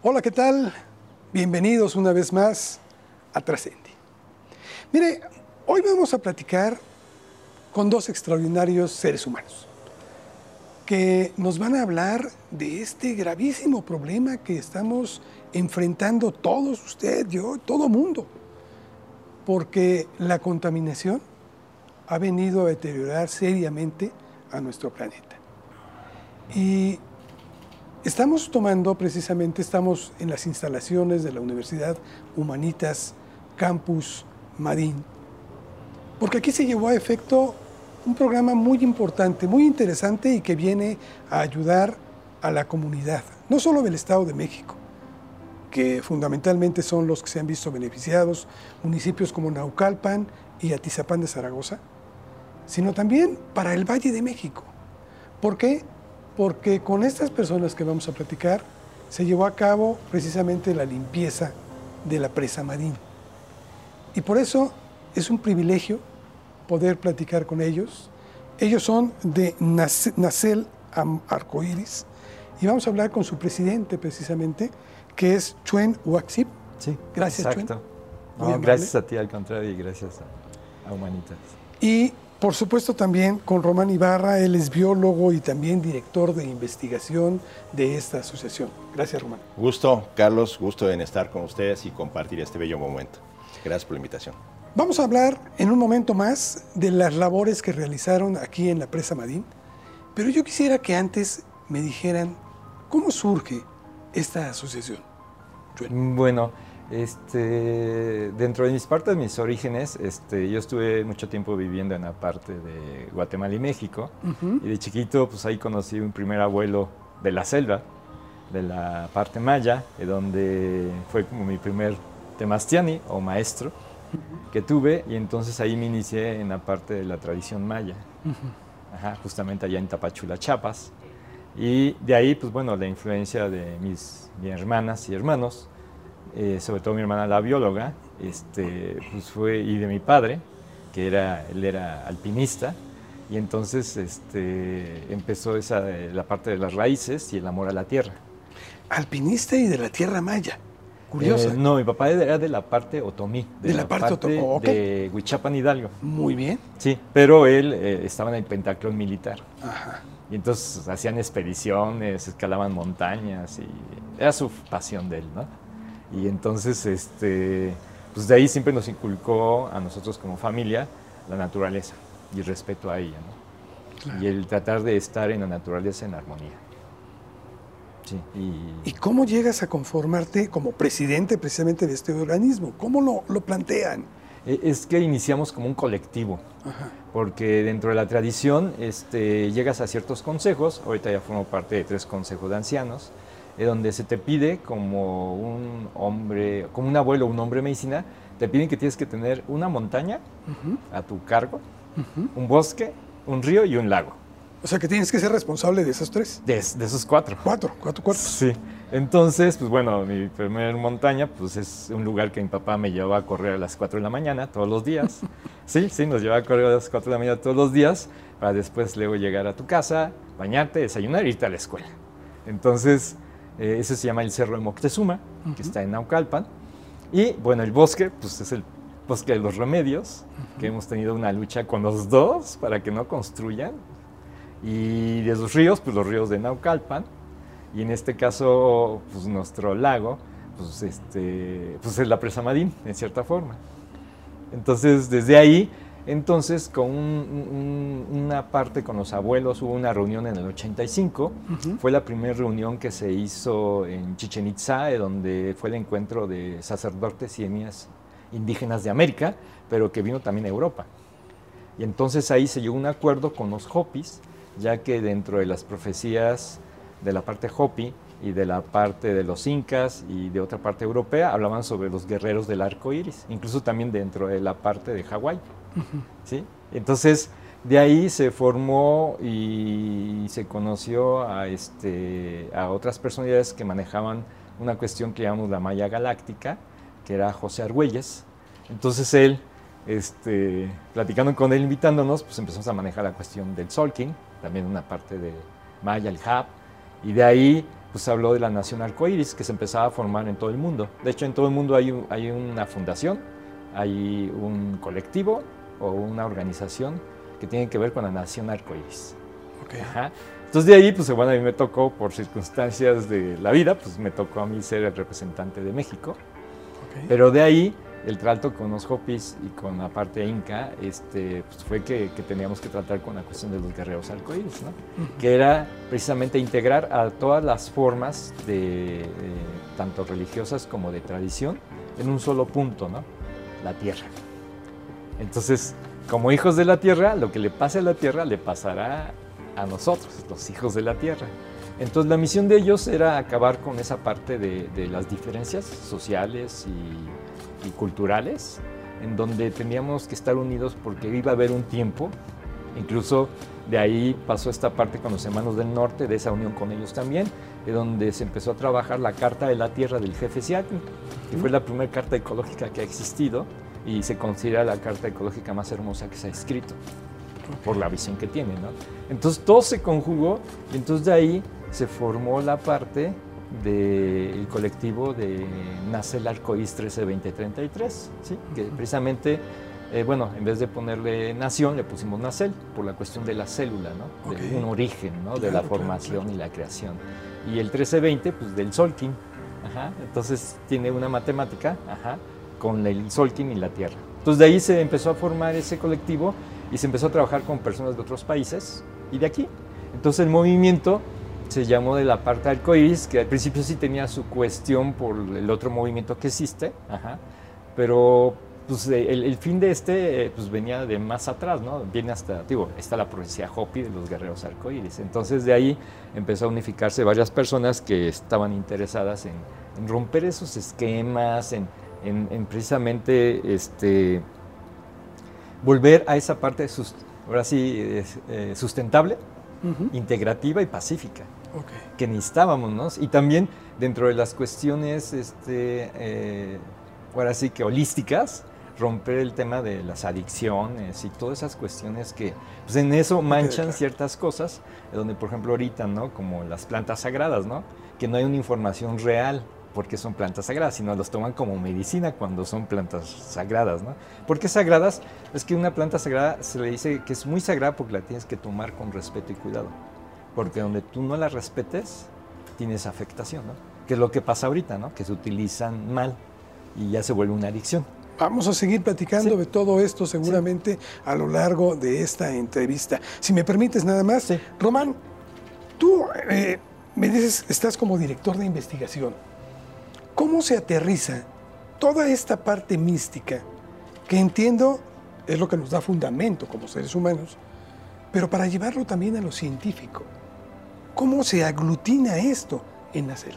Hola, ¿qué tal? Bienvenidos una vez más a Trascendi. Mire, hoy vamos a platicar con dos extraordinarios seres humanos que nos van a hablar de este gravísimo problema que estamos enfrentando todos, usted, yo, todo mundo, porque la contaminación ha venido a deteriorar seriamente a nuestro planeta. Y estamos tomando precisamente, estamos en las instalaciones de la Universidad Humanitas Campus Madín, porque aquí se llevó a efecto un programa muy importante, muy interesante y que viene a ayudar a la comunidad, no solo del Estado de México, que fundamentalmente son los que se han visto beneficiados, municipios como Naucalpan y Atizapán de Zaragoza, sino también para el Valle de México. ¿Por qué? Porque con estas personas que vamos a platicar se llevó a cabo precisamente la limpieza de la presa Madín. Y por eso es un privilegio poder platicar con ellos. Ellos son de Nacel Arcoiris y vamos a hablar con su presidente precisamente, que es Chuen Waxip. Sí, gracias exacto. gracias a ti, al contrario, y gracias a, Humanitas. Y por supuesto también con Román Ibarra, él es biólogo y también director de investigación de esta asociación. Gracias, Román. Gusto, Carlos, gusto en estar con ustedes y compartir este bello momento. Gracias por la invitación. Vamos a hablar en un momento más de las labores que realizaron aquí en la presa Madín, pero yo quisiera que antes me dijeran cómo surge esta asociación. Bueno, este, dentro de mis partes, mis orígenes, este, yo estuve mucho tiempo viviendo en la parte de Guatemala y México, y de chiquito, pues ahí conocí un primer abuelo de la selva, de la parte maya, donde fue como mi primer temastiani o maestro que tuve. Y entonces ahí me inicié en la parte de la tradición maya, justamente allá en Tapachula, Chiapas. Y de ahí, pues bueno, la influencia de mis, hermanas y hermanos, eh, sobre todo mi hermana la bióloga, este, pues fue, y de mi padre, que era, él era alpinista, y entonces este, empezó esa, la parte de las raíces y el amor a la tierra. Alpinista y de la tierra maya. Curioso. Eh, no, mi papá era de la parte otomí. De, la, parte, otomí. De Huichapan Hidalgo. Muy bien. Sí, pero él eh, estaba en el pentaclón militar. Ajá. Y entonces hacían expediciones, escalaban montañas y era su pasión de él, ¿no? Y entonces, este, pues de ahí siempre nos inculcó a nosotros como familia la naturaleza y el respeto a ella, ¿no? Y el tratar de estar en la naturaleza en armonía. Y... cómo llegas a conformarte como presidente precisamente de este organismo? ¿Cómo lo, plantean? E, es que iniciamos como un colectivo, porque dentro de la tradición este, llegas a ciertos consejos, ahorita ya formo parte de tres consejos de ancianos, donde se te pide como un hombre, como un abuelo, un hombre medicina, te piden que tienes que tener una montaña a tu cargo, un bosque, un río y un lago. O sea que tienes que ser responsable de esos tres. De, esos cuatro. Cuatro, cuatro cuatro. Sí. Entonces, pues bueno, mi primer montaña, pues es un lugar que mi papá me llevaba a correr a las 4 de la mañana todos los días. sí, sí, nos llevaba a correr a las 4 de la mañana todos los días para después luego llegar a tu casa, bañarte, desayunar y irte a la escuela. Entonces, eh, eso se llama el Cerro de Moctezuma, que está en Naucalpan. Y bueno, el bosque, pues es el bosque de los remedios, que hemos tenido una lucha con los dos para que no construyan y de los ríos, pues los ríos de Naucalpan, y en este caso, pues nuestro lago, pues, este, pues es la presa Madín, en cierta forma. Entonces, desde ahí, entonces, con una parte con los abuelos, hubo una reunión en el 85, fue la primera reunión que se hizo en Chichen Itza, donde fue el encuentro de sacerdotes y etnias indígenas de América, pero que vino también a Europa. Y entonces ahí se llegó a un acuerdo con los Hopis, ya que dentro de las profecías de la parte Hopi y de la parte de los incas y de otra parte europea hablaban sobre los guerreros del arco iris, incluso también dentro de la parte de Hawái. ¿sí? Entonces, de ahí se formó y se conoció a, este, a otras personalidades que manejaban una cuestión que llamamos la malla galáctica, que era José Argüelles. Entonces él, este, platicando con él, invitándonos, pues empezamos a manejar la cuestión del Solking, también una parte de Maya, el Hub, y de ahí pues habló de la Nación Arcoíris que se empezaba a formar en todo el mundo. De hecho, en todo el mundo hay una fundación, hay un colectivo o una organización que tiene que ver con la Nación Arcoíris. Okay. Entonces de ahí, pues bueno, a mí me tocó, por circunstancias de la vida, pues me tocó a mí ser el representante de México. Okay. Pero de ahí, el trato con los Hopis y con la parte inca, este, pues fue que, que, teníamos que tratar con la cuestión de los guerreros arcoíris, ¿no? Uh -huh. Que era precisamente integrar a todas las formas, de, eh, tanto religiosas como de tradición, en un solo punto, ¿no? La tierra. Entonces, como hijos de la tierra, lo que le pase a la tierra le pasará a nosotros, los hijos de la tierra. Entonces la misión de ellos era acabar con esa parte de, las diferencias sociales y, culturales, en donde teníamos que estar unidos porque iba a haber un tiempo, incluso de ahí pasó esta parte con los hermanos del norte, de esa unión con ellos también, de donde se empezó a trabajar la Carta de la Tierra del Jefe Seattle, que fue la primera carta ecológica que ha existido y se considera la carta ecológica más hermosa que se ha escrito por la visión que tiene, ¿no? Entonces todo se conjugó y entonces de ahí se formó la parte del colectivo de Nace el Arcoíris 132033, ¿sí? Que precisamente, eh, bueno, en vez de ponerle nación, le pusimos Nacel por la cuestión de la célula, ¿no? Okay. De un origen, ¿no? Claro, de la formación claro, claro. y la creación. Y el 1320, pues del Solkin, ajá, entonces tiene una matemática, ajá, con el Solkin y la Tierra. Entonces de ahí se empezó a formar ese colectivo y se empezó a trabajar con personas de otros países y de aquí. Entonces el movimiento se llamó de la parte arcoíris, que al principio sí tenía su cuestión por el otro movimiento que existe, ajá, pero pues, el, el, fin de este pues, venía de más atrás, ¿no? Viene hasta, digo, está la profecía Hopi de los guerreros arcoíris. Entonces de ahí empezó a unificarse varias personas que estaban interesadas en, en romper esos esquemas, en, en, en precisamente este, volver a esa parte, ahora sí, eh, sustentable, uh -huh. integrativa y pacífica, okay. que necesitábamos, ¿no? Y también dentro de las cuestiones, este, eh, ahora sí que holísticas, romper el tema de las adicciones y todas esas cuestiones que pues en eso manchan ciertas cosas, donde por ejemplo ahorita, ¿no? Como las plantas sagradas, ¿no? Que no hay una información real porque son plantas sagradas, sino los toman como medicina cuando son plantas sagradas, ¿no? ¿Por qué sagradas? Es que una planta sagrada se le dice que es muy sagrada porque la tienes que tomar con respeto y cuidado, porque donde tú no la respetes, tienes afectación, ¿no? Que es lo que pasa ahorita, ¿no? Que se utilizan mal y ya se vuelve una adicción. Vamos a seguir platicando sí. de todo esto seguramente sí. a lo largo de esta entrevista. Si me permites nada más, sí. Román, tú eh, me dices, estás como director de investigación. ¿Cómo se aterriza toda esta parte mística que entiendo es lo que nos da fundamento como seres humanos, pero para llevarlo también a lo científico? ¿Cómo se aglutina esto en Nacel?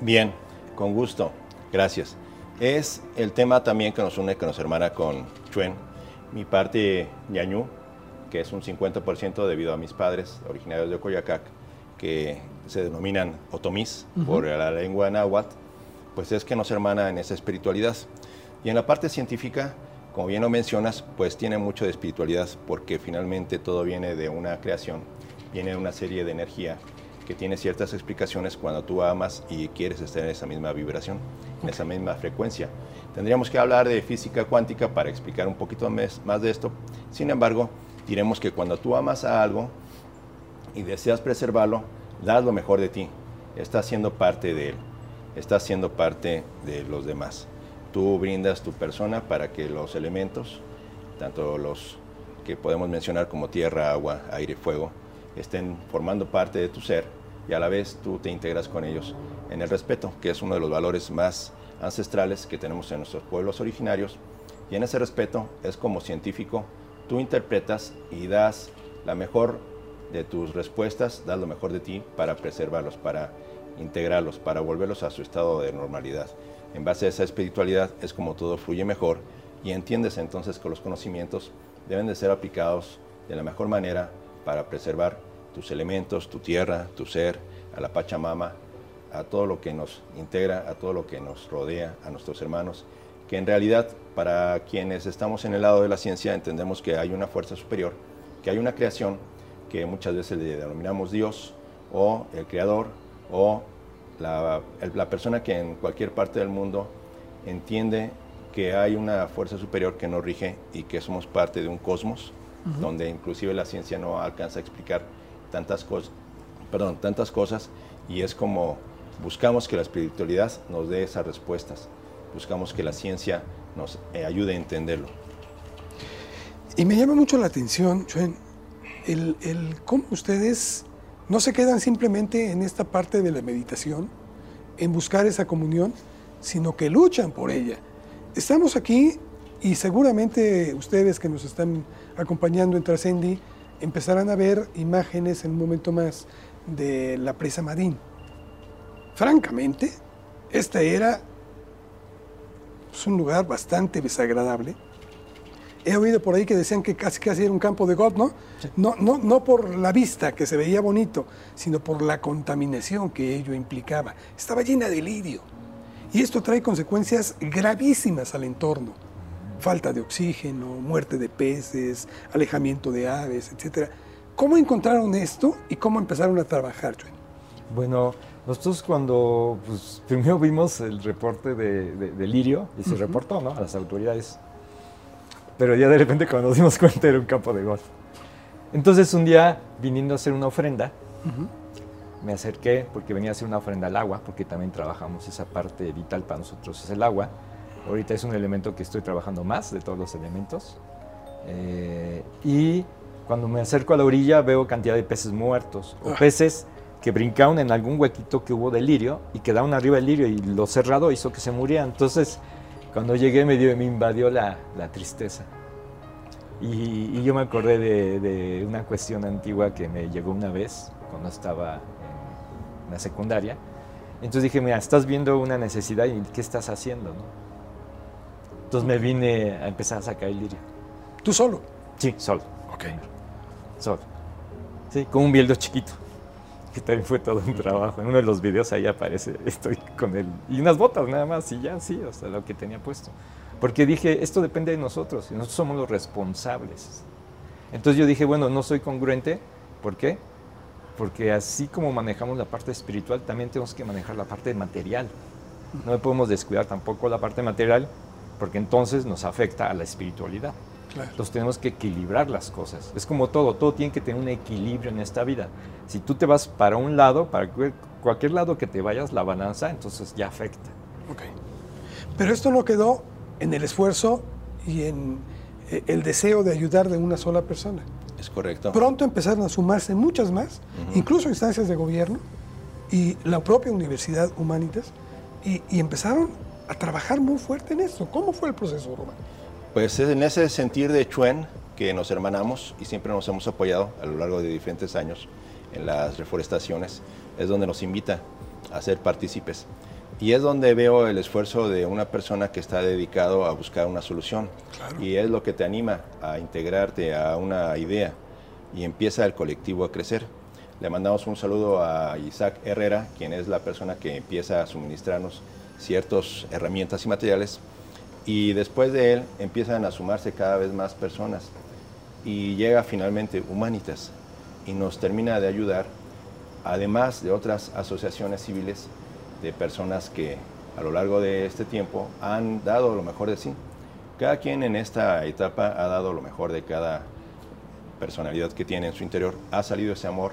Bien, con gusto. Gracias. Es el tema también que nos une, que nos hermana con Chuen, mi parte ñañú, que es un 50% debido a mis padres, originarios de Coyacac, que se denominan otomís uh -huh. por la lengua náhuatl, pues es que nos hermana en esa espiritualidad. Y en la parte científica, como bien lo mencionas, pues tiene mucho de espiritualidad porque finalmente todo viene de una creación, viene de una serie de energía que tiene ciertas explicaciones cuando tú amas y quieres estar en esa misma vibración, en esa misma frecuencia. Tendríamos que hablar de física cuántica para explicar un poquito más de esto. Sin embargo, diremos que cuando tú amas a algo y deseas preservarlo, das lo mejor de ti, estás siendo parte de él estás siendo parte de los demás. Tú brindas tu persona para que los elementos, tanto los que podemos mencionar como tierra, agua, aire, fuego, estén formando parte de tu ser y a la vez tú te integras con ellos en el respeto, que es uno de los valores más ancestrales que tenemos en nuestros pueblos originarios. Y en ese respeto es como científico, tú interpretas y das la mejor de tus respuestas, das lo mejor de ti para preservarlos, para integrarlos, para volverlos a su estado de normalidad. En base a esa espiritualidad es como todo fluye mejor y entiendes entonces que los conocimientos deben de ser aplicados de la mejor manera para preservar tus elementos, tu tierra, tu ser, a la Pachamama, a todo lo que nos integra, a todo lo que nos rodea, a nuestros hermanos, que en realidad para quienes estamos en el lado de la ciencia entendemos que hay una fuerza superior, que hay una creación que muchas veces le denominamos Dios o el Creador o la, la persona que en cualquier parte del mundo entiende que hay una fuerza superior que nos rige y que somos parte de un cosmos, donde inclusive la ciencia no alcanza a explicar tantas cosas, perdón, tantas cosas, y es como buscamos que la espiritualidad nos dé esas respuestas, buscamos que la ciencia nos eh, ayude a entenderlo. Y me llama mucho la atención, Chuen, el, el cómo ustedes no se quedan simplemente en esta parte de la meditación, en buscar esa comunión, sino que luchan por ella. Estamos aquí y seguramente ustedes que nos están acompañando en Trascendi empezarán a ver imágenes en un momento más de la presa Madín. Francamente, este era pues, un lugar bastante desagradable. He oído por ahí que decían que casi casi era un campo de God, ¿no? No, no, no por la vista, que se veía bonito, sino por la contaminación que ello implicaba. Estaba llena de lirio. Y esto trae consecuencias gravísimas al entorno. Falta de oxígeno, muerte de peces, alejamiento de aves, etc. ¿Cómo encontraron esto y cómo empezaron a trabajar, Joan? Bueno, nosotros cuando pues, primero vimos el reporte de, de, Lirio y se reportó ¿no? a las autoridades, pero ya de repente cuando nos dimos cuenta era un campo de golf. Entonces un día viniendo a hacer una ofrenda, me acerqué porque venía a hacer una ofrenda al agua, porque también trabajamos esa parte vital para nosotros, es el agua. Ahorita es un elemento que estoy trabajando más de todos los elementos. Eh, y cuando me acerco a la orilla veo cantidad de peces muertos o ah. peces que brincaron en algún huequito que hubo de lirio y quedaron arriba del lirio y lo cerrado hizo que se murieran. Entonces, cuando llegué me, dio, me invadió la, la tristeza. Y, y, yo me acordé de, de, una cuestión antigua que me llegó una vez cuando estaba en la secundaria. Entonces dije, mira, estás viendo una necesidad y ¿qué estás haciendo? No? Entonces me vine a empezar a sacar el lirio. ¿Tú solo? Sí, solo. Ok. Solo. Sí, con un bieldo chiquito que también fue todo un trabajo. En uno de los videos ahí aparece, estoy con él, y unas botas nada más, y ya, sí, o sea, lo que tenía puesto. Porque dije, esto depende de nosotros, y nosotros somos los responsables. Entonces yo dije, bueno, no soy congruente, ¿por qué? Porque así como manejamos la parte espiritual, también tenemos que manejar la parte material. No podemos descuidar tampoco la parte material, porque entonces nos afecta a la espiritualidad. Entonces tenemos que equilibrar las cosas. Es como todo, todo tiene que tener un equilibrio en esta vida. Si tú te vas para un lado, para cualquier lado que te vayas, la balanza, entonces ya afecta. Ok. Pero esto no quedó en el esfuerzo y en eh, el deseo de ayudar de una sola persona. Es correcto. Pronto empezaron a sumarse muchas más, incluso instancias de gobierno y la propia Universidad Humanitas, y, y empezaron a trabajar muy fuerte en esto. ¿Cómo fue el proceso, Román? Pues en ese sentir de Chuen, que nos hermanamos y siempre nos hemos apoyado a lo largo de diferentes años en las reforestaciones, es donde nos invita a ser partícipes. Y es donde veo el esfuerzo de una persona que está dedicado a buscar una solución. Y es lo que te anima a integrarte a una idea y empieza el colectivo a crecer. Le mandamos un saludo a Isaac Herrera, quien es la persona que empieza a suministrarnos ciertas herramientas y materiales y después de él empiezan a sumarse cada vez más personas y llega finalmente Humanitas y nos termina de ayudar, además de otras asociaciones civiles de personas que a lo largo de este tiempo han dado lo mejor de sí. Cada quien en esta etapa ha dado lo mejor de cada personalidad que tiene en su interior. Ha salido ese amor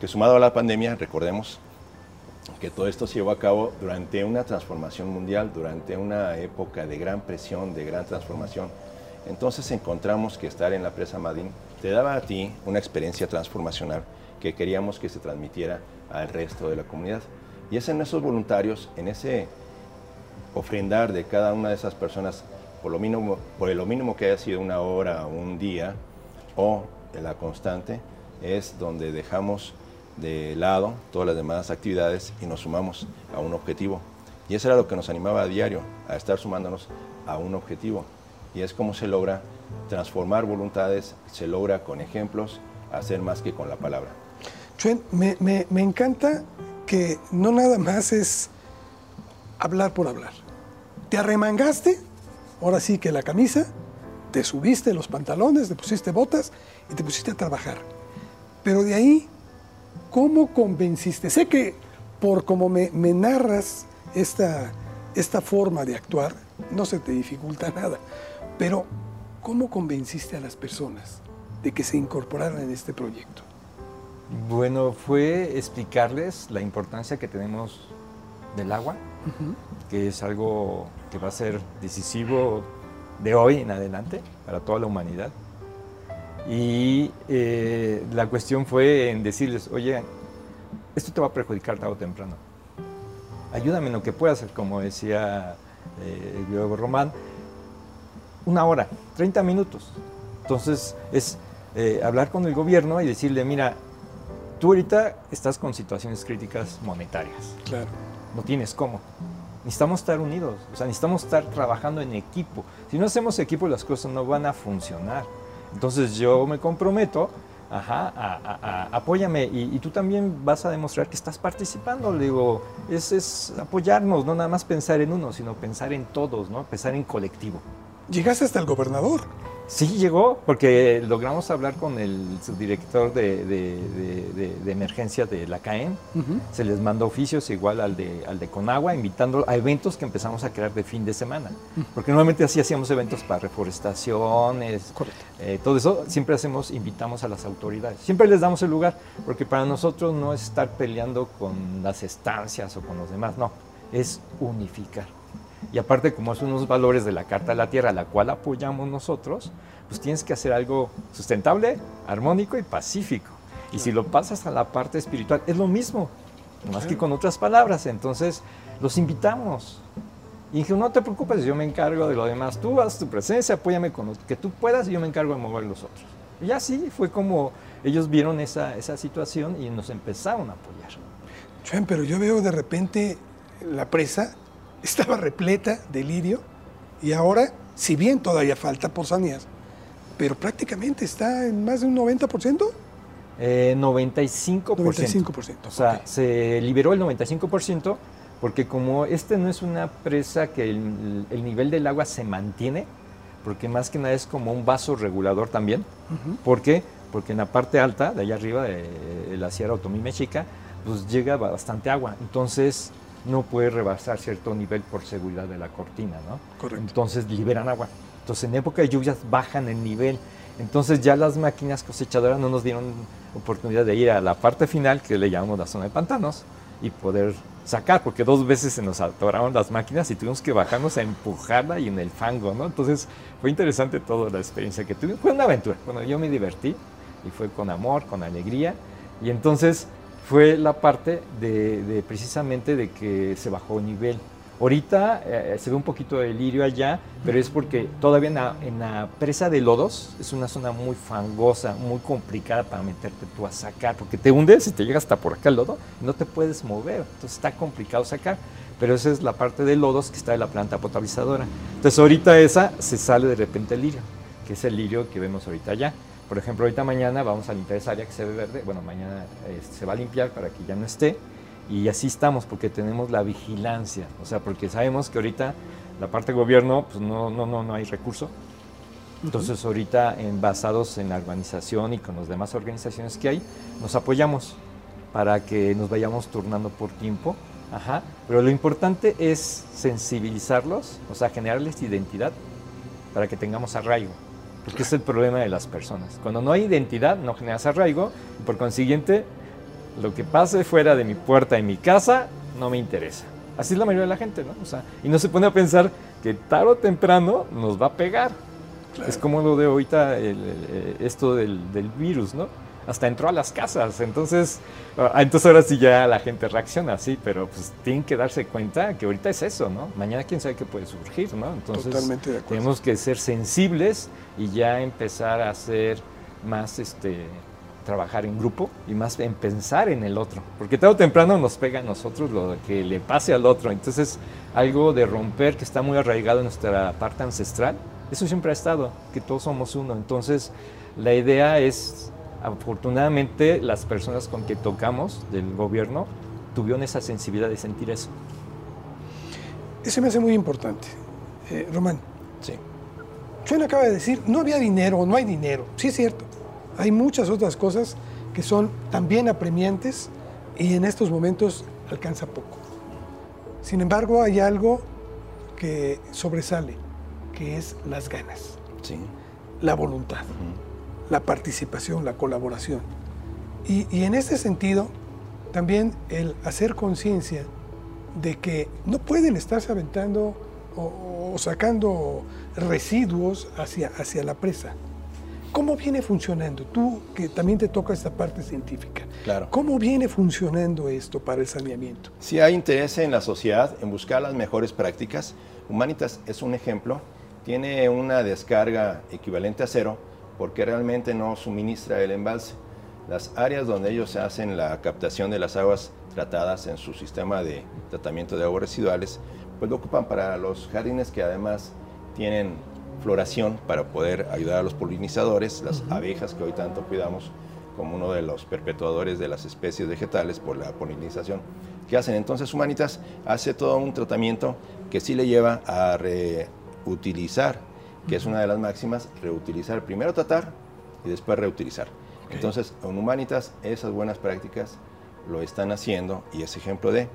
que sumado a la pandemia, recordemos, que todo esto se llevó a cabo durante una transformación mundial, durante una época de gran presión, de gran transformación. Entonces encontramos que estar en la presa Madín te daba a ti una experiencia transformacional que queríamos que se transmitiera al resto de la comunidad. Y es en esos voluntarios, en ese ofrendar de cada una de esas personas, por lo mínimo, por lo mínimo que haya sido una hora, un día, o la constante, es donde dejamos de lado todas las demás actividades y nos sumamos a un objetivo. Y eso era lo que nos animaba a diario, a estar sumándonos a un objetivo. Y es como se logra transformar voluntades, se logra con ejemplos, hacer más que con la palabra. Chuen, me, me, me encanta que no nada más es hablar por hablar. Te arremangaste, ahora sí que la camisa, te subiste los pantalones, te pusiste botas y te pusiste a trabajar. Pero de ahí ¿Cómo convenciste? Sé que por como me, me narras esta, esta forma de actuar, no se te dificulta nada. Pero, ¿cómo convenciste a las personas de que se incorporaran en este proyecto? Bueno, fue explicarles la importancia que tenemos del agua, que es algo que va a ser decisivo de hoy en adelante para toda la humanidad. Y eh, la cuestión fue en decirles, oye, esto te va a perjudicar tarde o temprano. Ayúdame en lo que puedas, como decía eh, el biólogo Román, una hora, 30 minutos. Entonces es eh, hablar con el gobierno y decirle, mira, tú ahorita estás con situaciones críticas monetarias. Claro. No tienes cómo. Necesitamos estar unidos, o sea, necesitamos estar trabajando en equipo. Si no hacemos equipo, las cosas no van a funcionar. Entonces yo me comprometo, ajá, a, apóyame y, tú también vas a demostrar que estás participando. Le digo, es, es apoyarnos, no nada más pensar en uno, sino pensar en todos, ¿no? Pensar en colectivo. Llegaste hasta el gobernador. Sí llegó, porque logramos hablar con el subdirector de, de, emergencia de la CAEN. Se les mandó oficios igual al de, al de Conagua, invitando a eventos que empezamos a crear de fin de semana. Porque normalmente así hacíamos eventos para reforestaciones, eh, todo eso. Siempre hacemos, invitamos a las autoridades. Siempre les damos el lugar, porque para nosotros no es estar peleando con las estancias o con los demás, no, es unificar. Y aparte, como son unos valores de la Carta de la Tierra, la cual apoyamos nosotros, pues tienes que hacer algo sustentable, armónico y pacífico. Y si lo pasas a la parte espiritual, es lo mismo, más que con otras palabras. Entonces, los invitamos. Y dije, no te preocupes, yo me encargo de lo demás. Tú haz tu presencia, apóyame con lo que tú puedas y yo me encargo de mover los otros. Y así fue como ellos vieron esa, esa situación y nos empezaron a apoyar. Chuen, pero yo veo de repente la presa estaba repleta de lirio y ahora, si bien todavía falta por sanear, pero prácticamente está en más de un 90%. Eh, 95%. 95%. O sea, se liberó el 95% porque como este no es una presa que el, nivel del agua se mantiene, porque más que nada es como un vaso regulador también. ¿Por qué? Porque en la parte alta, de allá arriba, de, la Sierra Otomí Mexica, pues llega bastante agua. Entonces, no puede rebasar cierto nivel por seguridad de la cortina, ¿no? Correcto. Entonces liberan agua. Entonces en época de lluvias bajan el nivel. Entonces ya las máquinas cosechadoras no nos dieron oportunidad de ir a la parte final, que le llamamos la zona de pantanos, y poder sacar, porque dos veces se nos atoraron las máquinas y tuvimos que bajarnos a empujarla y en el fango, ¿no? Entonces fue interesante toda la experiencia que tuve. Fue una aventura. Bueno, yo me divertí y fue con amor, con alegría. Y entonces fue la parte de, precisamente de que se bajó el nivel. Ahorita eh, se ve un poquito de lirio allá, pero es porque todavía en la, presa de lodos es una zona muy fangosa, muy complicada para meterte tú a sacar, porque te hundes y te llega hasta por acá el lodo no te puedes mover, entonces está complicado sacar. Pero esa es la parte de lodos que está en la planta potabilizadora. Entonces ahorita esa se sale de repente el lirio, que es el lirio que vemos ahorita allá. Por ejemplo, ahorita mañana vamos a limpiar esa área que se ve verde. Bueno, mañana este, se va a limpiar para que ya no esté. Y así estamos porque tenemos la vigilancia. O sea, porque sabemos que ahorita la parte del gobierno, pues no, no, no, no hay recurso. Entonces ahorita en, basados en la organización y con las demás organizaciones que hay, nos apoyamos para que nos vayamos turnando por tiempo. Ajá. Pero lo importante es sensibilizarlos, o sea, generarles identidad para que tengamos arraigo porque es el problema de las personas. Cuando no hay identidad, no generas arraigo, y por consiguiente, lo que pase fuera de mi puerta en mi casa no me interesa. Así es la mayoría de la gente, ¿no? O sea, y no se pone a pensar que tarde o temprano nos va a pegar. Es como lo de ahorita, esto del, del virus, ¿no? Hasta entró a las casas. Entonces, ah, entonces ahora sí ya la gente reacciona así, pero pues tienen que darse cuenta que ahorita es eso, ¿no? Mañana quién sabe qué puede surgir, ¿no? Entonces tenemos que ser sensibles y ya empezar a hacer más este trabajar en grupo y más en pensar en el otro, porque tarde o temprano nos pega a nosotros lo que le pase al otro. Entonces, algo de romper que está muy arraigado en nuestra parte ancestral, eso siempre ha estado, que todos somos uno. Entonces, la idea es afortunadamente las personas con que tocamos del gobierno tuvieron esa sensibilidad de sentir eso. Eso me hace muy importante. Eh, Román. Sí. Chuen acaba de decir, no había dinero, no hay dinero. Sí es cierto. Hay muchas otras cosas que son también apremiantes y en estos momentos alcanza poco. Sin embargo, hay algo que sobresale, que es las ganas, Sí. la voluntad, la participación, la colaboración. Y, y en este sentido, también el hacer conciencia de que no pueden estarse aventando o, o sacando residuos hacia, hacia la presa. ¿Cómo viene funcionando? Tú que también te toca esta parte científica. Claro. ¿Cómo viene funcionando esto para el saneamiento? Si hay interés en la sociedad en buscar las mejores prácticas, Humanitas es un ejemplo. Tiene una descarga equivalente a cero porque realmente no suministra el embalse. Las áreas donde ellos hacen la captación de las aguas tratadas en su sistema de tratamiento de aguas residuales, pues lo ocupan para los jardines que además tienen floración para poder ayudar a los polinizadores, las abejas que hoy tanto cuidamos como uno de los perpetuadores de las especies vegetales por la polinización que hacen. Entonces Humanitas hace todo un tratamiento que sí le lleva a reutilizar, que es una de las máximas, reutilizar, primero tratar y después reutilizar. Entonces en Humanitas esas buenas prácticas lo están haciendo y es ejemplo de...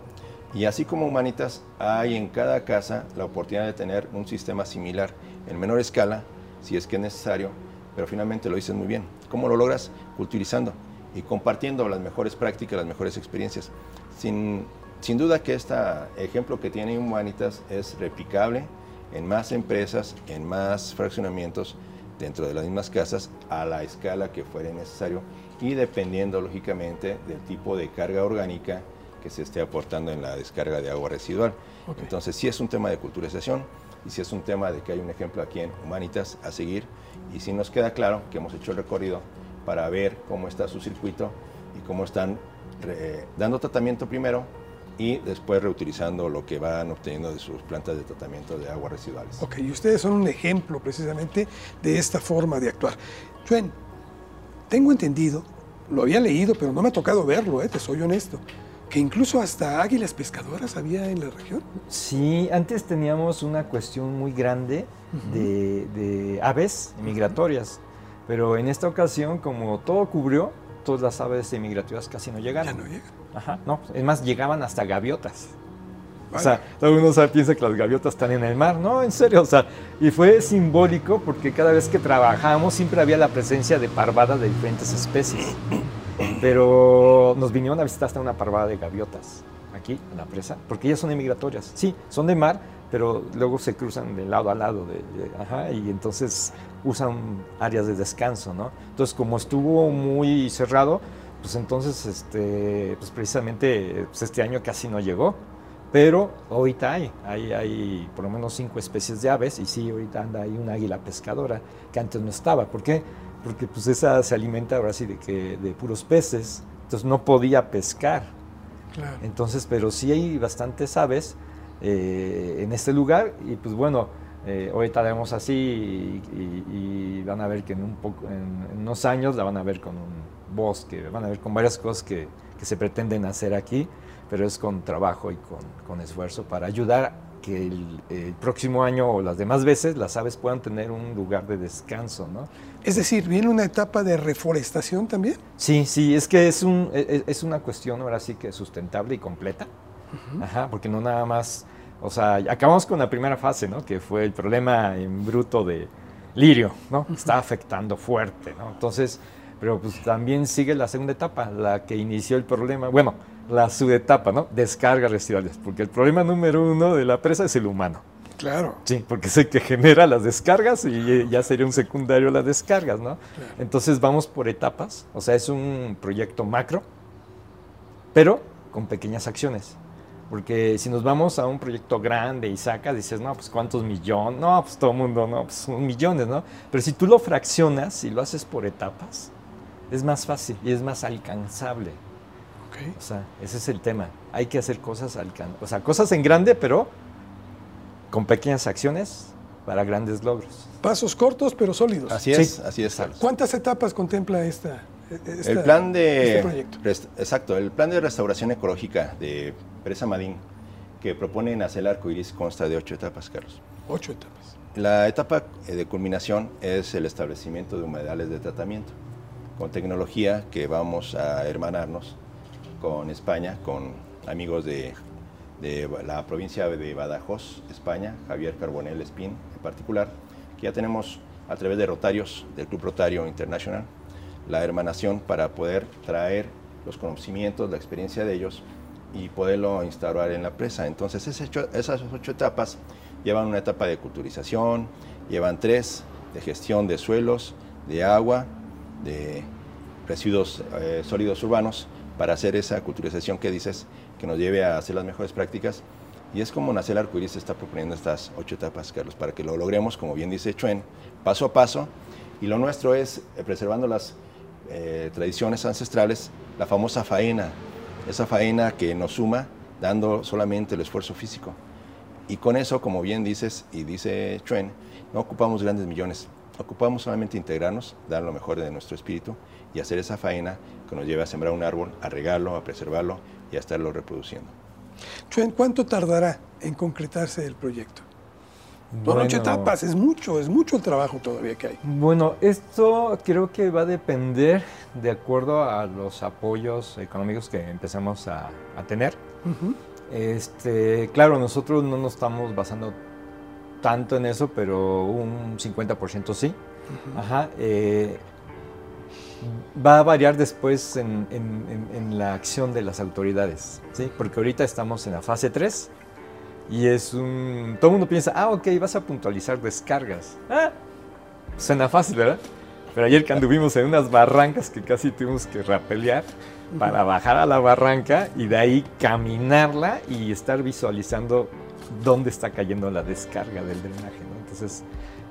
Y así como Humanitas, hay en cada casa la oportunidad de tener un sistema similar en menor escala, si es que es necesario, pero finalmente lo dices muy bien. ¿Cómo lo logras? Utilizando y compartiendo las mejores prácticas, las mejores experiencias. Sin, sin duda que este ejemplo que tiene Humanitas es replicable en más empresas, en más fraccionamientos dentro de las mismas casas a la escala que fuera necesario y dependiendo lógicamente del tipo de carga orgánica que se esté aportando en la descarga de agua residual. Entonces sí es un tema de culturización y sí es un tema de que hay un ejemplo aquí en Humanitas a seguir y sí nos queda claro que hemos hecho el recorrido para ver cómo está su circuito y cómo están re- dando tratamiento primero y después reutilizando lo que van obteniendo de sus plantas de tratamiento de aguas residuales. Ok, y ustedes son un ejemplo precisamente de esta forma de actuar. Chuen, tengo entendido, lo había leído, pero no me ha tocado verlo, eh, te soy honesto, que incluso hasta águilas pescadoras había en la región. Sí, antes teníamos una cuestión muy grande de, de aves migratorias, pero en esta ocasión, como todo cubrió, todas las aves migratorias casi no Ya llegaron. no llega. Ajá, no, es más, llegaban hasta gaviotas. O Vale. sea, todo el mundo sabe- piensa que las gaviotas están en el mar. No, en serio, o sea, y fue simbólico porque cada vez que trabajamos siempre había la presencia de parvadas de diferentes especies. Pero nos vinieron a visitar hasta una parvada de gaviotas aquí en la presa, porque ellas son emigratorias. Sí, son de mar, pero luego se cruzan de lado a lado, de, de- ajá, y entonces usan áreas de descanso, ¿no? Entonces, como estuvo muy cerrado, pues entonces, este, pues precisamente pues este año casi no llegó. Pero ahorita hay, hay, hay por lo menos cinco especies de aves y sí, ahorita anda ahí una águila pescadora que antes no estaba. ¿Por qué? Porque pues esa se alimenta ahora sí de, que, de puros peces, entonces no podía pescar. Claro. Entonces, pero sí hay bastantes aves eh, en este lugar y pues bueno, eh, ahorita la vemos así y, y- y van a ver que en, un poco, en, en unos años la van a ver con un bosque, van a ver con varias cosas que, que se pretenden hacer aquí, pero es con trabajo y con, con esfuerzo para ayudar que el, el próximo año o las demás veces las aves puedan tener un lugar de descanso, ¿no? Es decir, viene una etapa de reforestación también. Sí, sí, es que es, un, e- e- es una cuestión ahora sí que sustentable y completa. Ajá, porque no nada más, o sea, acabamos con la primera fase, ¿no? Que fue el problema en bruto de lirio, ¿no? Está afectando fuerte, ¿no? Entonces, pero pues también sigue la segunda etapa, la que inició el problema, bueno, la subetapa, ¿no? Descargas residuales, porque el problema número uno de la presa es el humano. Claro. Sí, porque es el que genera las descargas y ya sería un secundario las descargas, ¿no? Entonces vamos por etapas, o sea, es un proyecto macro, pero con pequeñas acciones. Porque si nos vamos a un proyecto grande y sacas, dices, no, pues cuántos millones, no, pues todo el mundo, no, pues son millones, ¿no? Pero si tú lo fraccionas y lo haces por etapas, es más fácil y es más alcanzable. Ok. O sea, ese es el tema. Hay que hacer cosas alcan o sea, cosas en grande, pero con pequeñas acciones para grandes logros. Pasos cortos pero sólidos. Así es, Sí, así es. Carlos. ¿Cuántas etapas contempla esta, esta- el plan de este rest- exacto, el plan de restauración ecológica de Presa Madín que propone nacer el arco iris consta de ocho etapas, Carlos. Ocho etapas. La etapa eh, de culminación es el establecimiento de humedales de tratamiento con tecnología que vamos a hermanarnos con España, con amigos de, de la provincia de Badajoz, España, Javier Carbonell Espín en particular, que ya tenemos a través de Rotarios, del Club Rotario Internacional, la hermanación para poder traer los conocimientos, la experiencia de ellos y poderlo instaurar en la presa. Entonces esas ocho etapas llevan una etapa de culturización, llevan tres de gestión de suelos, de agua, de residuos eh, sólidos urbanos para hacer esa culturización que dices que nos lleve a hacer las mejores prácticas. Y es como Nacer Arcoíris está proponiendo estas ocho etapas, Carlos, para que lo logremos, como bien dice Chuen, paso a paso. Y lo nuestro es, eh, preservando las eh, tradiciones ancestrales, la famosa faena, esa faena que nos suma dando solamente el esfuerzo físico. Y con eso, como bien dices y dice Chuen, no ocupamos grandes millones, ocupamos solamente integrarnos, dar lo mejor de nuestro espíritu y hacer esa faena que nos lleve a sembrar un árbol, a regarlo, a preservarlo y a estarlo reproduciendo. Chuen, ¿cuánto tardará en concretarse el proyecto? Por ocho etapas, es mucho, es mucho el trabajo todavía que hay. Bueno, esto creo que va a depender de acuerdo a los apoyos económicos que empezamos a, tener. este, claro, nosotros no nos estamos basando tanto en eso, pero un 50% sí. Ajá, eh, va a variar después en, en, la acción de las autoridades, ¿sí? porque ahorita estamos en la fase 3 y es un... Todo el mundo piensa, ah, ok, vas a puntualizar descargas. Ah, suena fácil, ¿verdad? Pero ayer que anduvimos en unas barrancas que casi tuvimos que rapelear para bajar a la barranca y de ahí caminarla y estar visualizando dónde está cayendo la descarga del drenaje. ¿no? Entonces,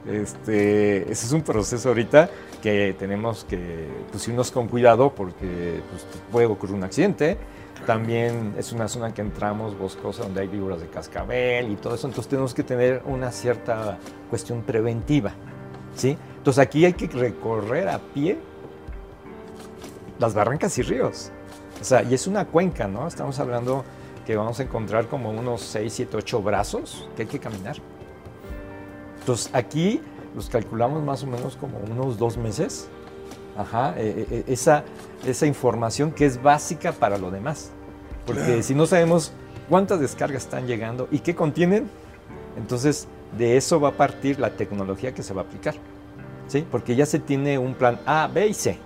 este, ese es un proceso ahorita que tenemos que pues, irnos con cuidado porque pues, puede ocurrir un accidente también es una zona que entramos boscosa donde hay víboras de cascabel y todo eso, entonces tenemos que tener una cierta cuestión preventiva. ¿sí? Entonces aquí hay que recorrer a pie las barrancas y ríos. O sea, y es una cuenca, ¿no? Estamos hablando que vamos a encontrar como unos 6, 7, 8 brazos que hay que caminar. Entonces aquí los calculamos más o menos como unos dos meses Ajá, eh, eh, esa, esa información que es básica para lo demás. Porque si no sabemos cuántas descargas están llegando y qué contienen, entonces de eso va a partir la tecnología que se va a aplicar. ¿sí? Porque ya se tiene un plan A, B y C.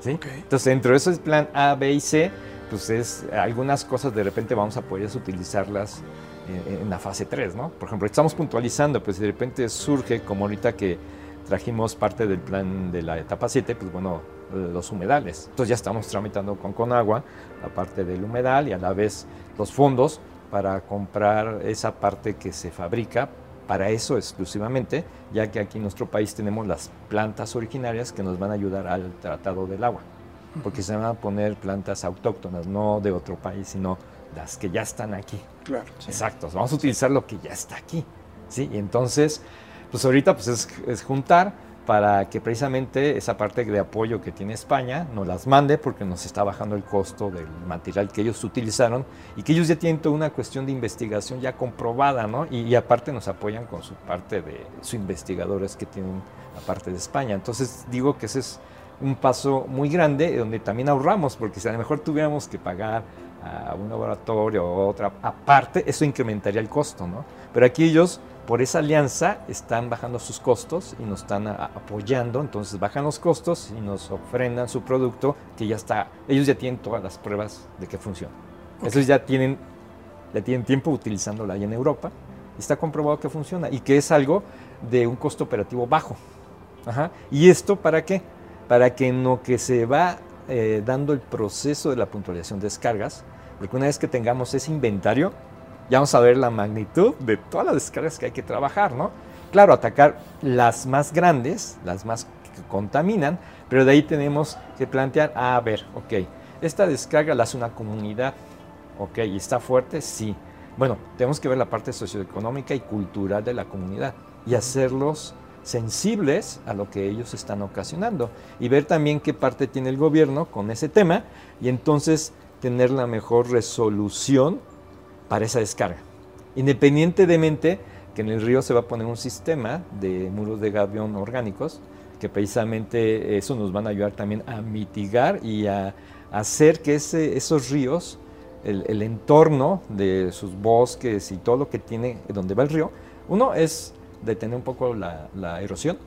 ¿sí? Entonces dentro de ese plan A, B y C, pues es, algunas cosas de repente vamos a poder utilizarlas en, en la fase 3, ¿no? Por ejemplo, estamos puntualizando, pues de repente surge, como ahorita que trajimos parte del plan de la etapa 7, pues bueno, los humedales. Entonces ya estamos tramitando con Conagua la parte del humedal y a la vez los fondos para comprar esa parte que se fabrica para eso exclusivamente, ya que aquí en nuestro país tenemos las plantas originarias que nos van a ayudar al tratado del agua, porque se van a poner plantas autóctonas, no de otro país, sino las que ya están aquí. Claro. Exacto, vamos a utilizar lo que ya está aquí. ¿sí? Y entonces pues ahorita pues es, juntar para que precisamente esa parte de apoyo que tiene España nos las mande porque nos está bajando el costo del material que ellos utilizaron y que ellos ya tienen toda una cuestión de investigación ya comprobada, ¿no? Y, aparte nos apoyan con su parte de sus investigadores que tienen aparte de España. Entonces digo que ese es un paso muy grande donde también ahorramos porque si a lo mejor tuviéramos que pagar a un laboratorio o otra aparte, eso incrementaría el costo, ¿no? Pero aquí ellos por esa alianza están bajando sus costos y nos están apoyando, entonces bajan los costos y nos ofrendan su producto que ya está, ellos ya tienen todas las pruebas de que funciona. Ellos ya tienen, ya tienen tiempo utilizándola ahí en Europa y está comprobado que funciona y que es algo de un costo operativo bajo. ¿Y esto para qué? Para que en lo que se va eh, dando el proceso de la puntualización de descargas, porque una vez que tengamos ese inventario, ya vamos a ver la magnitud de todas las descargas que hay que trabajar, ¿no? Claro, atacar las más grandes, las más que contaminan, pero de ahí tenemos que plantear, a ver, ok, esta descarga la hace una comunidad, ok, ¿y está fuerte? Sí. Bueno, tenemos que ver la parte socioeconómica y cultural de la comunidad y hacerlos sensibles a lo que ellos están ocasionando y ver también qué parte tiene el gobierno con ese tema y entonces tener la mejor resolución para esa descarga. Independientemente que en el río se va a poner un sistema de muros de gavión orgánicos, que precisamente eso nos van a ayudar también a mitigar y a hacer que ese, esos ríos el, entorno de sus bosques y todo lo que tiene donde va el río. Uno es detener un poco la, la erosión,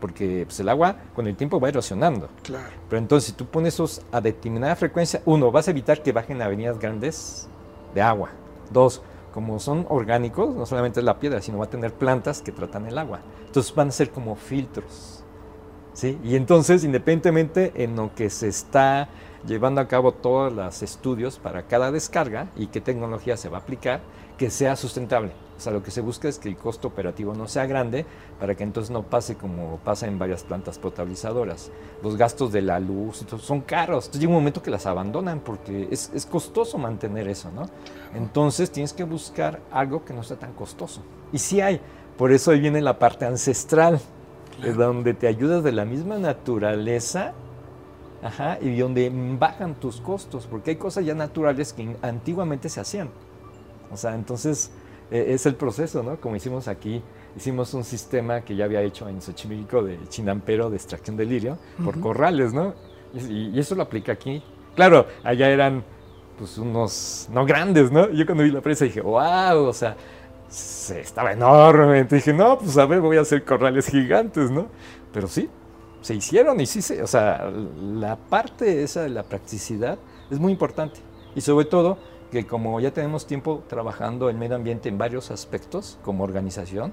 porque pues, el agua con el tiempo va erosionando. Claro. Pero entonces, si tú pones esos a determinada frecuencia, uno, vas a evitar que bajen avenidas grandes de agua. Dos, como son orgánicos, no solamente es la piedra, sino va a tener plantas que tratan el agua. Entonces van a ser como filtros. ¿sí? Y entonces, independientemente en lo que se está llevando a cabo todos los estudios para cada descarga y qué tecnología se va a aplicar, que sea sustentable. O sea, lo que se busca es que el costo operativo no sea grande para que entonces no pase como pasa en varias plantas potabilizadoras. Los gastos de la luz son caros. Entonces llega un momento que las abandonan porque es, es costoso mantener eso, ¿no? Entonces tienes que buscar algo que no sea tan costoso. Y sí hay. Por eso ahí viene la parte ancestral, donde te ayudas de la misma naturaleza Ajá, y donde bajan tus costos, porque hay cosas ya naturales que antiguamente se hacían. O sea, entonces es el proceso, ¿no? Como hicimos aquí, hicimos un sistema que ya había hecho en Xochimilco de chinampero de extracción de lirio por corrales, ¿no? Y, eso lo aplica aquí. Claro, allá eran pues unos, no grandes, ¿no? Yo cuando vi la prensa dije, wow, o sea, se estaba enormemente. Dije, no, pues a ver, voy a hacer corrales gigantes, ¿no? Pero sí, se hicieron y sí, se, o sea, la parte esa de la practicidad es muy importante. Y sobre todo que como ya tenemos tiempo trabajando en medio ambiente en varios aspectos como organización,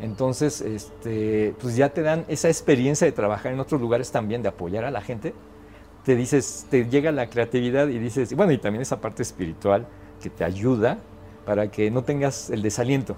entonces este, pues ya te dan esa experiencia de trabajar en otros lugares también, de apoyar a la gente. Te dices, te llega la creatividad y dices, bueno, y también esa parte espiritual que te ayuda para que no tengas el desaliento.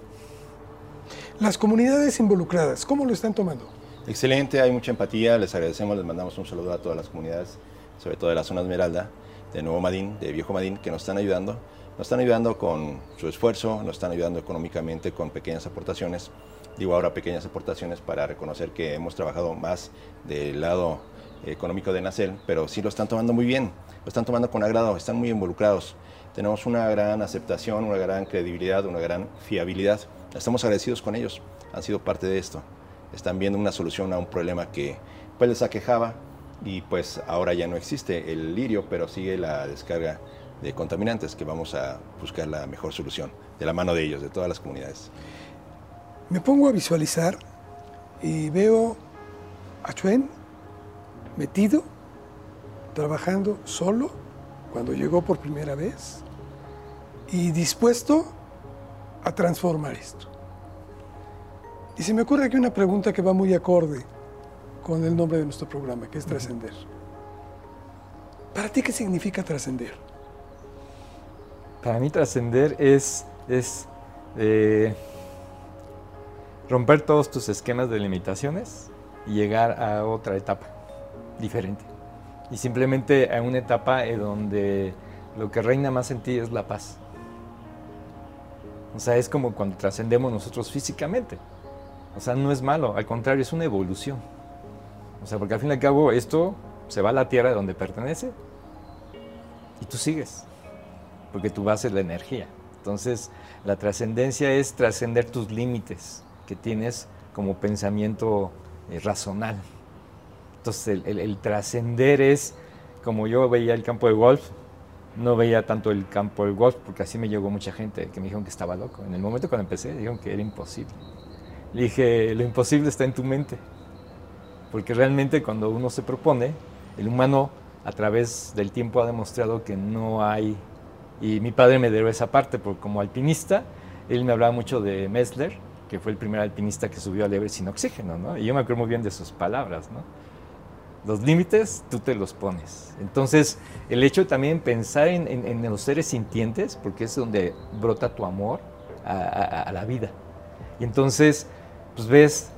Las comunidades involucradas, ¿cómo lo están tomando? Excelente, hay mucha empatía, les agradecemos, les mandamos un saludo a todas las comunidades, sobre todo de la zona Esmeralda, de Nuevo Madín, de Viejo Madín, que nos están ayudando. Nos están ayudando con su esfuerzo, nos están ayudando económicamente con pequeñas aportaciones. Digo ahora pequeñas aportaciones para reconocer que hemos trabajado más del lado económico de Nacel, pero sí lo están tomando muy bien, lo están tomando con agrado, están muy involucrados. Tenemos una gran aceptación, una gran credibilidad, una gran fiabilidad. Estamos agradecidos con ellos, han sido parte de esto están viendo una solución a un problema que pues les aquejaba y pues ahora ya no existe el lirio, pero sigue la descarga de contaminantes que vamos a buscar la mejor solución de la mano de ellos, de todas las comunidades. Me pongo a visualizar y veo a Chuen metido, trabajando solo cuando llegó por primera vez y dispuesto a transformar esto. Y se me ocurre aquí una pregunta que va muy acorde con el nombre de nuestro programa, que es trascender. ¿Para ti qué significa trascender? Para mí trascender es, es eh, romper todos tus esquemas de limitaciones y llegar a otra etapa diferente. Y simplemente a una etapa en donde lo que reina más en ti es la paz. O sea, es como cuando trascendemos nosotros físicamente. O sea, no es malo, al contrario, es una evolución. O sea, porque al fin y al cabo esto se va a la tierra de donde pertenece y tú sigues, porque tu base es la energía. Entonces, la trascendencia es trascender tus límites que tienes como pensamiento eh, razonal. Entonces, el, el trascender es, como yo veía el campo de golf, no veía tanto el campo del golf, porque así me llegó mucha gente que me dijeron que estaba loco. En el momento cuando empecé, dijeron que era imposible. Le dije, lo imposible está en tu mente. Porque realmente cuando uno se propone, el humano a través del tiempo ha demostrado que no hay, y mi padre me dio esa parte, porque como alpinista, él me hablaba mucho de Messler, que fue el primer alpinista que subió al Everest sin oxígeno, ¿no? Y yo me acuerdo muy bien de sus palabras, ¿no? Los límites tú te los pones. Entonces, el hecho de también pensar en, los seres sintientes, porque es donde brota tu amor a, a la vida. Y entonces, pues ves,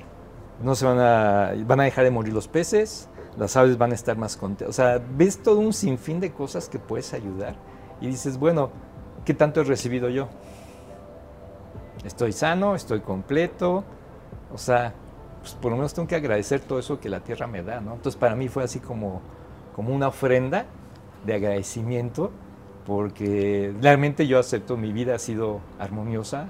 no se van a, van a dejar de morir los peces, las aves van a estar más contentas. O sea, ves todo un sinfín de cosas que puedes ayudar y dices, bueno, ¿qué tanto he recibido yo? Estoy sano, estoy completo, o sea, pues por lo menos tengo que agradecer todo eso que la tierra me da, ¿no? Entonces para mí fue así como, como una ofrenda de agradecimiento porque realmente yo acepto mi vida ha sido armoniosa,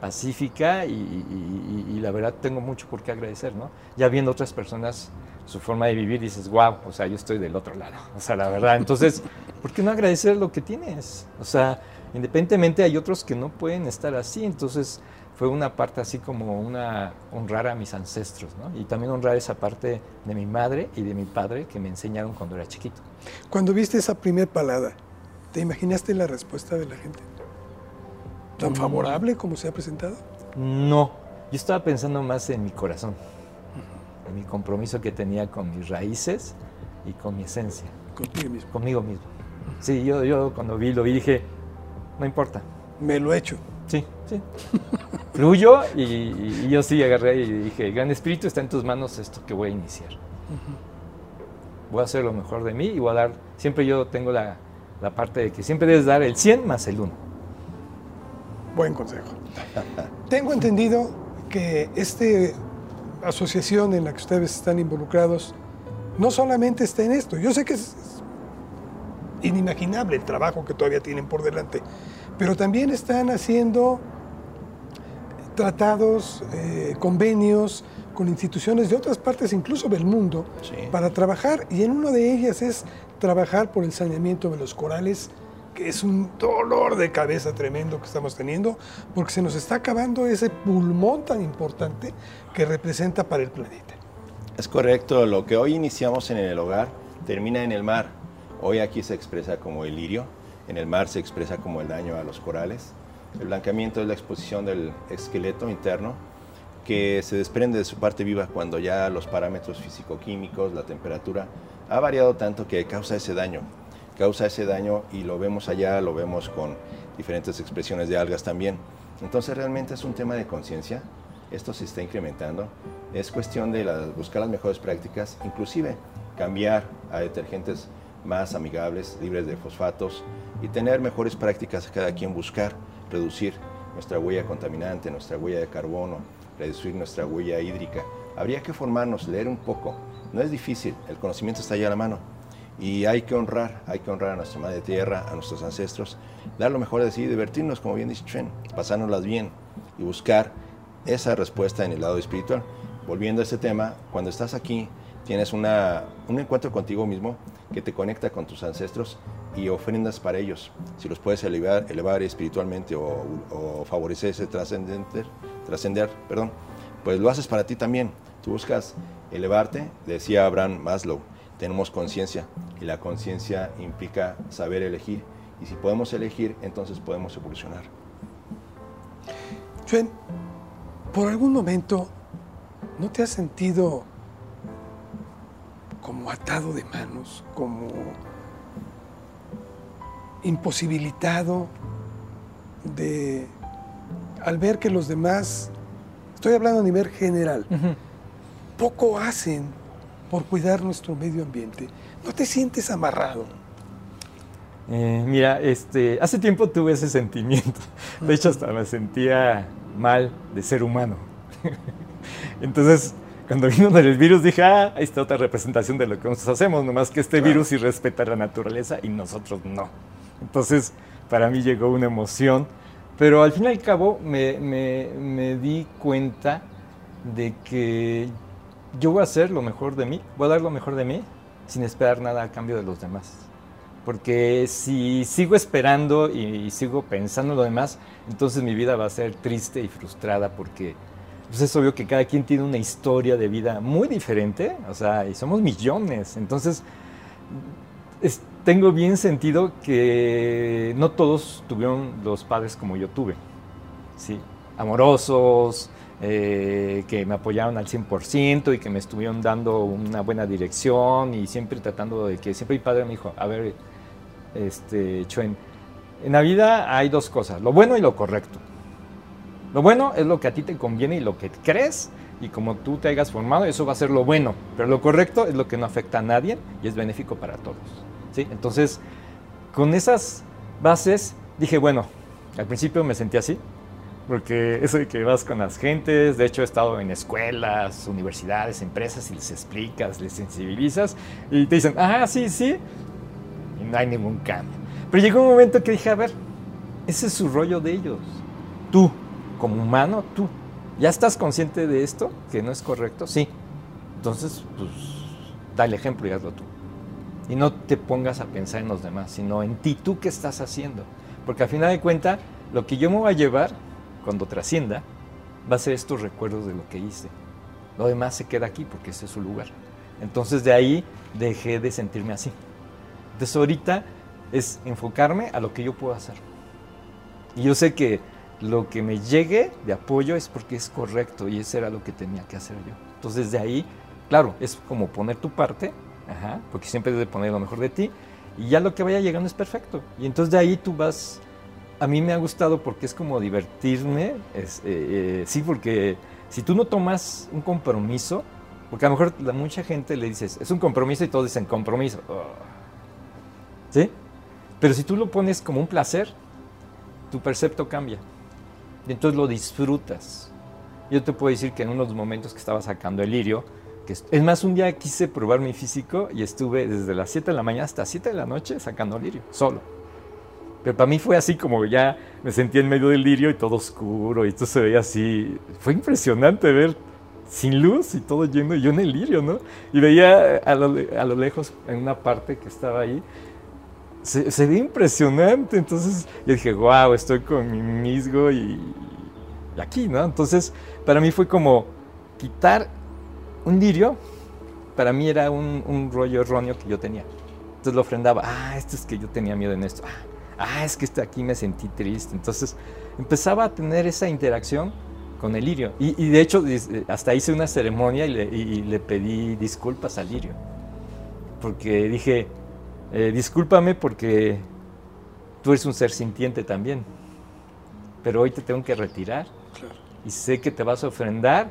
pacífica y, la verdad tengo mucho por qué agradecer, ¿no? Ya viendo otras personas su forma de vivir, dices, wow, o sea, yo estoy del otro lado. O sea, la verdad. Entonces, ¿por qué no agradecer lo que tienes? O sea, independientemente hay otros que no pueden estar así. Entonces, fue una parte así como una honrar a mis ancestros, ¿no? Y también honrar esa parte de mi madre y de mi padre que me enseñaron cuando era chiquito. Cuando viste esa primer palada, ¿te imaginaste la respuesta de la gente? ¿Tan favorable como se ha presentado? No, yo estaba pensando más en mi corazón, en mi compromiso que tenía con mis raíces y con mi esencia. Contigo mismo. Conmigo mismo. Sí, yo, yo cuando vi, lo vi, dije, no importa. Me lo he hecho. Sí, sí. Fluyo y, y, yo sí agarré y dije, Gran Espíritu, está en tus manos esto que voy a iniciar. Voy a hacer lo mejor de mí y voy a dar, siempre yo tengo la, la parte de que siempre debes dar el 100 más el 1. Buen consejo. Tengo entendido que esta asociación en la que ustedes están involucrados no solamente está en esto. Yo sé que es inimaginable el trabajo que todavía tienen por delante, pero también están haciendo tratados, eh, convenios con instituciones de otras partes, incluso del mundo, Sí. para trabajar, y en una de ellas es trabajar por el saneamiento de los corales, que es un dolor de cabeza tremendo que estamos teniendo, porque se nos está acabando ese pulmón tan importante que representa para el planeta. Es correcto, lo que hoy iniciamos en el hogar termina en el mar. Hoy aquí se expresa como el lirio, en el mar se expresa como el daño a los corales. El blanqueamiento es la exposición del esqueleto interno que se desprende de su parte viva cuando ya los parámetros físico-químicos, la temperatura, ha variado tanto que causa ese daño. Causa ese daño y lo vemos allá, lo vemos con diferentes expresiones de algas también. Entonces realmente es un tema de conciencia. Esto se está incrementando. Es cuestión de buscar las mejores prácticas, inclusive cambiar a detergentes más amigables, libres de fosfatos y tener mejores prácticas cada quien buscar reducir nuestra huella contaminante, nuestra huella de carbono, reducir nuestra huella hídrica. Habría que formarnos, leer un poco. No es difícil, el conocimiento está allá a la mano. Y hay que honrar, hay que honrar a nuestra madre tierra, a nuestros ancestros, dar lo mejor de sí, divertirnos, como bien dice Chen, pasárnoslas bien y buscar esa respuesta en el lado espiritual. Volviendo a este tema, cuando estás aquí, tienes una, un encuentro contigo mismo que te conecta con tus ancestros y ofrendas para ellos. Si los puedes elevar, espiritualmente o, favorecer ese trascender, trascender, perdón, pues lo haces para ti también. Tú buscas elevarte, decía Abraham Maslow, tenemos conciencia y la conciencia implica saber elegir y si podemos elegir, entonces podemos evolucionar. Chuen, ¿por algún momento no te has sentido como atado de manos, como imposibilitado de, al ver que los demás, estoy hablando a nivel general, poco hacen por cuidar nuestro medio ambiente? ¿No te sientes amarrado? Eh, mira, este, hace tiempo tuve ese sentimiento. De hecho, hasta me sentía mal de ser humano. Entonces, cuando vino el virus, dije, ah, ahí está otra representación de lo que nosotros hacemos, nomás que este virus sí respeta la naturaleza y nosotros no. Entonces, para mí llegó una emoción, pero al fin y al cabo me, me- me di cuenta de que yo voy a hacer lo mejor de mí, voy a dar lo mejor de mí sin esperar nada a cambio de los demás. Porque si sigo esperando y sigo pensando en lo demás, entonces mi vida va a ser triste y frustrada porque pues es obvio que cada quien tiene una historia de vida muy diferente, o sea, y somos millones. Entonces, es- tengo bien sentido que no todos tuvieron los padres como yo tuve, ¿sí? Amorosos, eh, que me apoyaron al 100% y que me estuvieron dando una buena dirección y siempre tratando de que siempre mi padre me dijo, a ver, este, Chuen, en la vida hay dos cosas, lo bueno y lo correcto. Lo bueno es lo que a ti te conviene y lo que crees y como tú te hayas formado, eso va a ser lo bueno. Pero lo correcto es lo que no afecta a nadie y es benéfico para todos. ¿sí? Entonces, con esas bases, dije, bueno, al principio me sentí así, porque eso de que vas con las gentes, de hecho he estado en escuelas, universidades, empresas y les explicas, les sensibilizas y te dicen, ah, sí, sí, y no hay ningún cambio. Pero llegó un momento que dije, a ver, ese es su rollo de ellos. Tú, como humano, tú, ¿ya estás consciente de esto? Que no es correcto, sí. Entonces, pues, da el ejemplo y hazlo tú. Y no te pongas a pensar en los demás, sino en ti, tú qué estás haciendo. Porque al final de cuentas, lo que yo me voy a llevar cuando trascienda va a ser estos recuerdos de lo que hice. Lo demás se queda aquí porque ese es su lugar. Entonces de ahí dejé de sentirme así. Entonces ahorita es enfocarme a lo que yo puedo hacer. Y yo sé que lo que me llegue de apoyo es porque es correcto y eso era lo que tenía que hacer yo. Entonces de ahí, claro, es como poner tu parte, porque siempre debes poner lo mejor de ti, y ya lo que vaya llegando es perfecto. Y entonces de ahí tú vas, a mí me ha gustado porque es como divertirme, eh, eh, sí, porque si tú no tomas un compromiso, porque a lo mejor a mucha gente le dices, es un compromiso y todos dicen compromiso. Oh. ¿Sí? Pero si tú lo pones como un placer, tu percepto cambia. Y entonces lo disfrutas. Yo te puedo decir que en unos momentos que estaba sacando el lirio, que es más, un día quise probar mi físico y estuve desde las 7 de la mañana hasta 7 de la noche sacando lirio, solo. Pero para mí fue así como ya me sentí en medio del lirio y todo oscuro y esto se veía así. Fue impresionante ver sin luz y todo lleno, y yo en el lirio, ¿no? Y veía a lo, a lo lejos, en una parte que estaba ahí, se, se ve impresionante. Entonces yo dije, wow, estoy con mi misgo y, aquí, ¿no? Entonces para mí fue como quitar un lirio, para mí era un, un, rollo erróneo que yo tenía. Entonces lo ofrendaba, ah, esto es que yo tenía miedo en esto, ah, ah es que este aquí me sentí triste. Entonces empezaba a tener esa interacción con el lirio. Y, de hecho, hasta hice una ceremonia y le, y le pedí disculpas al lirio. Porque dije, eh, discúlpame porque tú eres un ser sintiente también, pero hoy te tengo que retirar y sé que te vas a ofrendar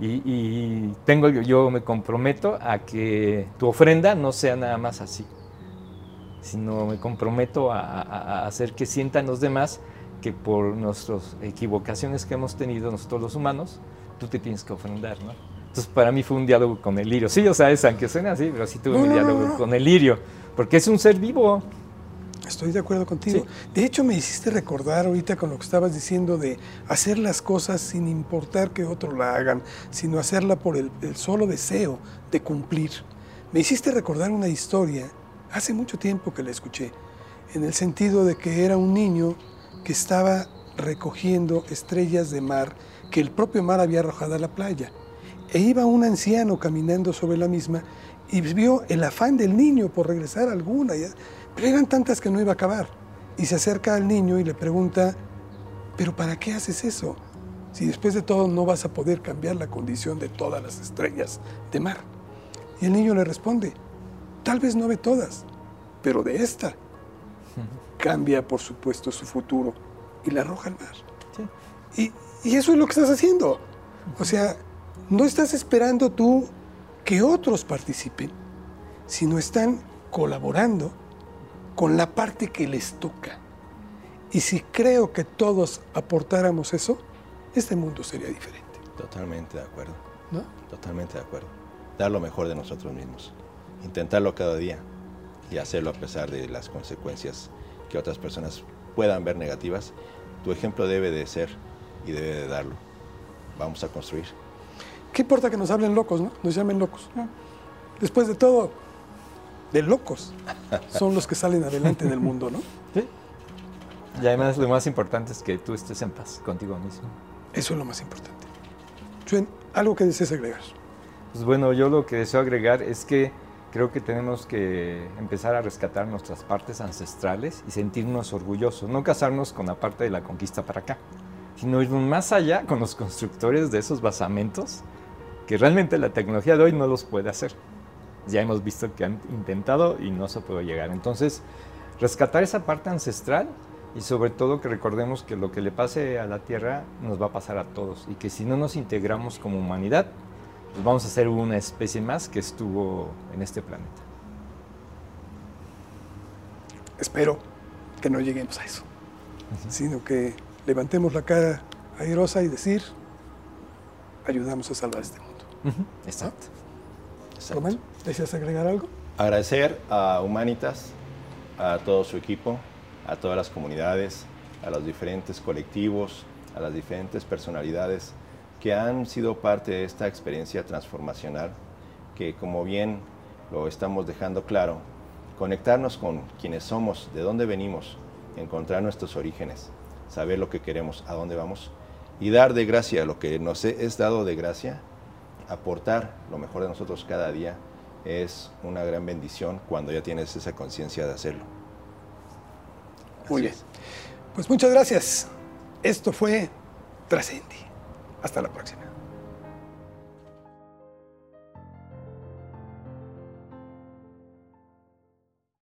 y, tengo, yo me comprometo a que tu ofrenda no sea nada más así, sino me comprometo a, hacer que sientan los demás que por nuestras equivocaciones que hemos tenido nosotros los humanos, tú te tienes que ofrendar, ¿no? Entonces para mí fue un diálogo con el lirio. Sí, o sea, es, aunque suene así, pero sí tuve un diálogo con el lirio porque es un ser vivo. Estoy de acuerdo contigo. De hecho, me hiciste recordar ahorita con lo que estabas diciendo de hacer las cosas sin importar que otros la hagan, sino hacerla por el, solo deseo de cumplir. Me hiciste recordar una historia, hace mucho tiempo que la escuché, en el sentido de que era un niño que estaba recogiendo estrellas de mar que el propio mar había arrojado a la playa. E iba un anciano caminando sobre la misma y vio el afán del niño por regresar a alguna, pero eran tantas que no iba a acabar. Y se acerca al niño y le pregunta, ¿pero para qué haces eso? Si después de todo no vas a poder cambiar la condición de todas las estrellas de mar. Y el niño le responde, tal vez no ve todas, pero de esta cambia por supuesto su futuro y la arroja al mar. Y, y eso es lo que estás haciendo. O sea, no estás esperando tú que otros participen, sino están colaborando con la parte que les toca. Y si creo que todos aportáramos eso, este mundo sería diferente. Totalmente de acuerdo. ¿No? Totalmente de acuerdo. Dar lo mejor de nosotros mismos. Intentarlo cada día y hacerlo a pesar de las consecuencias que otras personas puedan ver negativas. Tu ejemplo debe de ser y debe de darlo. Vamos a construir. ¿Qué importa que nos hablen locos, no? Nos llamen locos. Después de todo, de locos son los que salen adelante en el mundo, ¿no? Sí. Y además lo más importante es que tú estés en paz contigo mismo. Eso es lo más importante. Chuen, ¿algo que desees agregar? Pues bueno, yo lo que deseo agregar es que creo que tenemos que empezar a rescatar nuestras partes ancestrales y sentirnos orgullosos, no casarnos con la parte de la conquista para acá, sino ir más allá con los constructores de esos basamentos que realmente la tecnología de hoy no los puede hacer. Ya hemos visto que han intentado y no se puede llegar. Entonces, rescatar esa parte ancestral y sobre todo que recordemos que lo que le pase a la Tierra nos va a pasar a todos y que si no nos integramos como humanidad, pues vamos a ser una especie más que estuvo en este planeta. Espero que no lleguemos a eso, sino que levantemos la cara airosa y decir, ayudamos a salvar este mundo. Exacto. Román, ¿deseas agregar algo? Agradecer a Humanitas, a todo su equipo, a todas las comunidades, a los diferentes colectivos, a las diferentes personalidades que han sido parte de esta experiencia transformacional que como bien lo estamos dejando claro, conectarnos con quienes somos, de dónde venimos, encontrar nuestros orígenes, saber lo que queremos, a dónde vamos y dar de gracia lo que nos es dado de gracia, aportar lo mejor de nosotros cada día es una gran bendición cuando ya tienes esa conciencia de hacerlo. Muy bien. Pues muchas gracias. Esto fue Trascendi. Hasta la próxima.